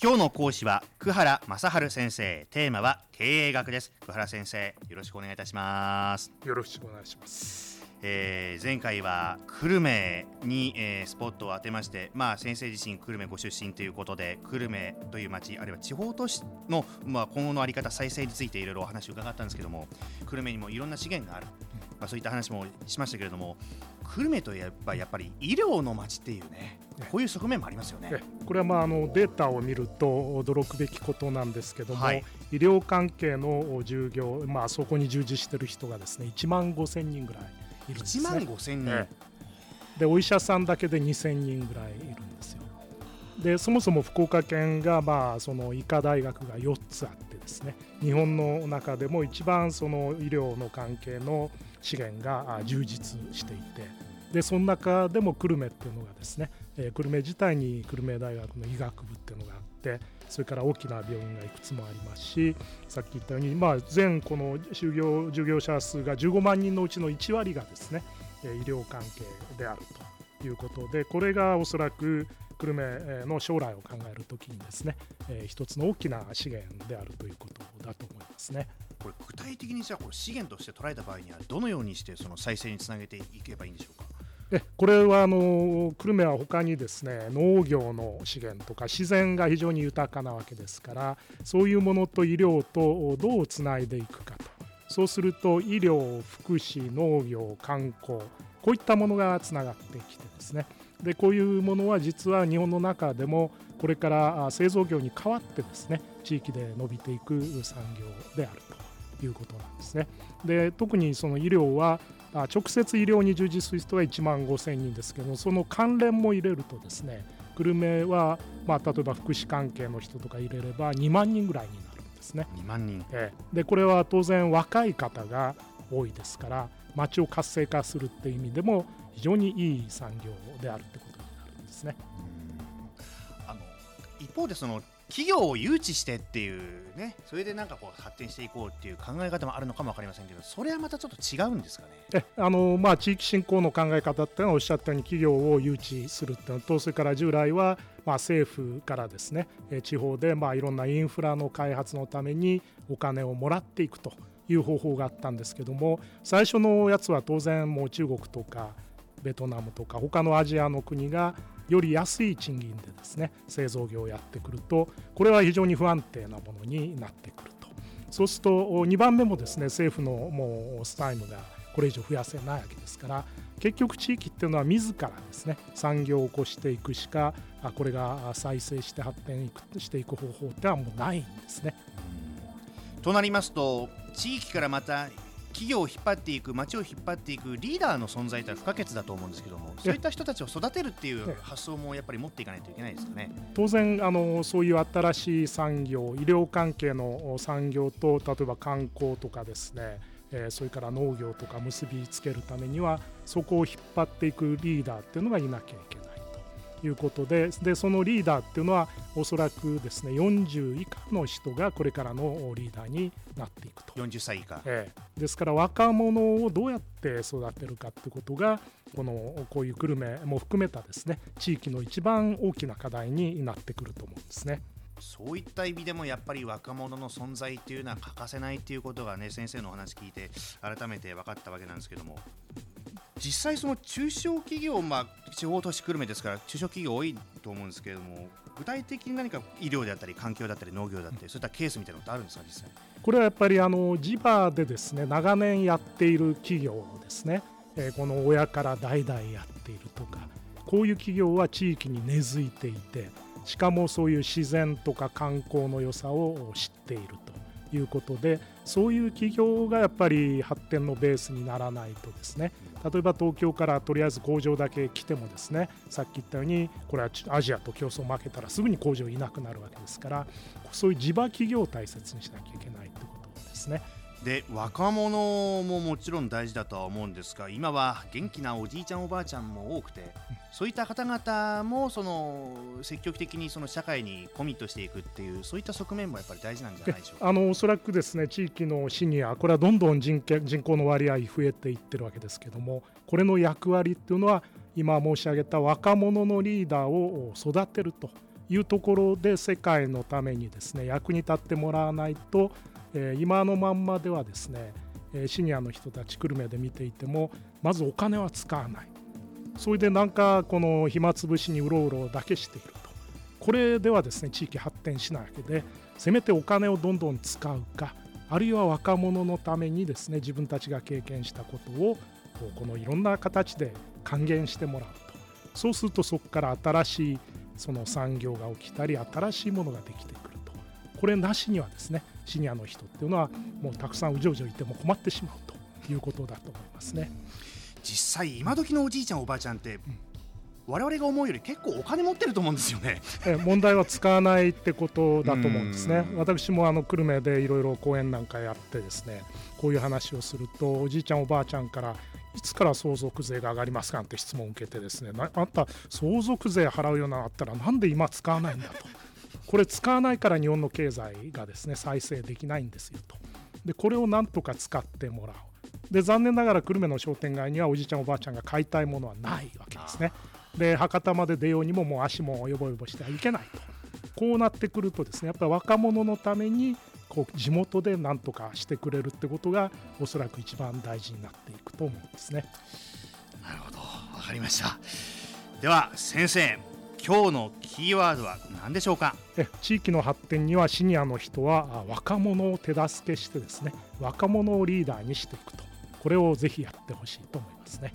今日の講師は久原正治先生。テーマは経営学です。久原先生よろしくお願いいたします。よろしくお願いします。えー、前回は久留米に、えー、スポットを当てまして、まあ、先生自身久留米ご出身ということで久留米という町あるいは地方都市の、まあ、今後の在り方再生についていろいろお話を伺ったんですけども久留米にもいろんな資源がある、まあ、そういった話もしましたけれども久留米といえばやっぱり医療の町っていうねこういう側面もありますよねこれはまああのデータを見ると驚くべきことなんですけども、はい、医療関係の従業、まあ、そこに従事している人がですね1万5000人ぐらい。いるんですね。1万5千人、でお医者さんだけで2000人ぐらいいるんですよ。でそもそも福岡県が、まあ、その医科大学が4つあってですね日本の中でも一番その医療の関係の資源が充実していてでその中でも久留米っていうのがですね、えー、久留米自体に久留米大学の医学部っていうのがあってそれから大きな病院がいくつもありますしさっき言ったように、まあ、全この就業従業者数が15万人のうちの1割がですね医療関係であるということでこれがおそらく久留米の将来を考えるときにですね、えー、一つの大きな資源であるということだと思いますね。これ具体的にじゃあこれ資源として捉えた場合にはどのようにしてその再生につなげていけばいいんでしょうか？えこれはあの久留米は他にですね農業の資源とか自然が非常に豊かなわけですからそういうものと医療とどうつないでいくかと。そうすると医療福祉農業観光こういったものがつながってきてですね。でこういうものは実は日本の中でもこれから製造業に代わってですね地域で伸びていく産業であると。いうことなんですね。で特にその医療は直接医療に従事する人は1万5000人ですけどその関連も入れるとですね久留米は、まあ、例えば福祉関係の人とか入れれば2万人ぐらいになるんですね。2万人、ええ、でこれは当然若い方が多いですから町を活性化するっていう意味でも非常にいい産業であるってことになるんですね。あの一方でその企業を誘致してっていうねそれでなんかこう発展していこうっていう考え方もあるのかも分かりませんけどそれはまたちょっと違うんですかね？えあの、まあ、地域振興の考え方っていうのはおっしゃったように企業を誘致するっていうのとそれから従来はまあ政府からですね地方でまあいろんなインフラの開発のためにお金をもらっていくという方法があったんですけども最初のやつは当然もう中国とかベトナムとか他のアジアの国がより安い賃金でですね製造業をやってくるとこれは非常に不安定なものになってくるとそうすると2番目もですね政府のもう債務がこれ以上増やせないわけですから結局地域っていうのは自らですね産業を起こしていくしかこれが再生して発展していく方法ってはもうないんですね。となりますと地域からまた企業を引っ張っていく街を引っ張っていくリーダーの存在というのは不可欠だと思うんですけどもそういった人たちを育てるっていう発想もやっぱり持っていかないといけないですかね。当然あのそういう新しい産業医療関係の産業と例えば観光とかですねえそれから農業とか結びつけるためにはそこを引っ張っていくリーダーっていうのがいなきゃいけないいうことででそのリーダーっていうのはおそらくですね40以下の人がこれからのリーダーになっていくと。40歳以下、ええ、ですから若者をどうやって育てるかってことがこのこういう久留米も含めたですね地域の一番大きな課題になってくると思うんですね。そういった意味でもやっぱり若者の存在っていうのは欠かせないっていうことがね先生のお話聞いて改めて分かったわけなんですけども実際その中小企業、まあ、地方都市久留米ですから中小企業多いと思うんですけれども具体的に何か医療であったり環境だったり農業だったり、そういったケースみたいなのってあるんですか実際？これはやっぱりあの地場でですね長年やっている企業ですね、えー、この親から代々やっているとかこういう企業は地域に根付いていてしかもそういう自然とか観光の良さを知っていると。いうことでそういう企業がやっぱり発展のベースにならないとですね例えば東京からとりあえず工場だけ来てもですねさっき言ったようにこれはアジアと競争を負けたらすぐに工場いなくなるわけですからそういう地場企業を大切にしなきゃいけないということですね。で若者ももちろん大事だとは思うんですが今は元気なおじいちゃんおばあちゃんも多くて、そういった方々もその積極的にその社会にコミットしていくっていうそういった側面もやっぱり大事なんじゃないでしょうか。あのおそらくですね地域のシニアこれはどんどん人人口の割合増えていってるわけですけどもこれの役割っていうのは今申し上げた若者のリーダーを育てるというところで世界のためにですね役に立ってもらわないと、えー、今のまんまではですねシニアの人たち久留米で見ていてもまずお金は使わない。それでなんかこの暇つぶしにうろうろだけしていると。これではですね地域発展しないわけでせめてお金をどんどん使うかあるいは若者のためにですね自分たちが経験したことをこのいろんな形で還元してもらうと。そうするとそこから新しいその産業が起きたり新しいものができてくると。これなしにはですねシニアの人っていうのはもうたくさんうじょうじょいても困ってしまうということだと思いますね。実際今時のおじいちゃんおばあちゃんって、うん。我々が思うより結構お金持ってると思うんですよね。え問題は使わないってことだと思うんですね。私もあの久留米でいろいろ講演なんかやってですねこういう話をするとおじいちゃんおばあちゃんからいつから相続税が上がりますかって質問を受けてですねあんた相続税払うようになったらなんで今使わないんだと。これ使わないから日本の経済がですね再生できないんですよと。でこれをなんとか使ってもらうで残念ながら久留米の商店街にはおじいちゃんおばあちゃんが買いたいものはないわけですね。で博多まで出ようにももう足もよぼよぼしてはいけないと。こうなってくるとですねやっぱり若者のためにこう地元で何とかしてくれるってことがおそらく一番大事になっていくと思うんですね。なるほど。分かりました。では先生今日のキーワードは何でしょうか？え地域の発展にはシニアの人は若者を手助けしてですね若者をリーダーにしていくとこれをぜひやってほしいと思いますね。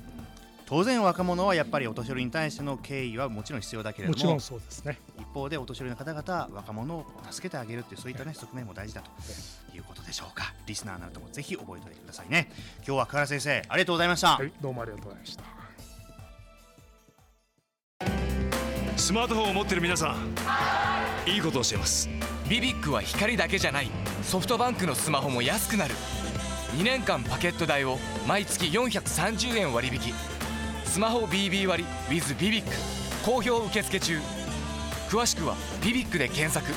当然若者はやっぱりお年寄りに対しての敬意はもちろん必要だけれどももちろんそうですね。一方でお年寄りの方々若者を助けてあげるっていうそういったね側面も大事だということでしょうか。リスナーなどもぜひ覚えておいてくださいね。今日は倉先生ありがとうございました、はい、どうもありがとうございました。スマートフォンを持ってる皆さんいいことをしています。ビビックは光だけじゃない。ソフトバンクのスマホも安くなる2年間パケット代を毎月430円割引。スマホ BB 割 with ビビック好評受付中。詳しくは「ビビック」で検索。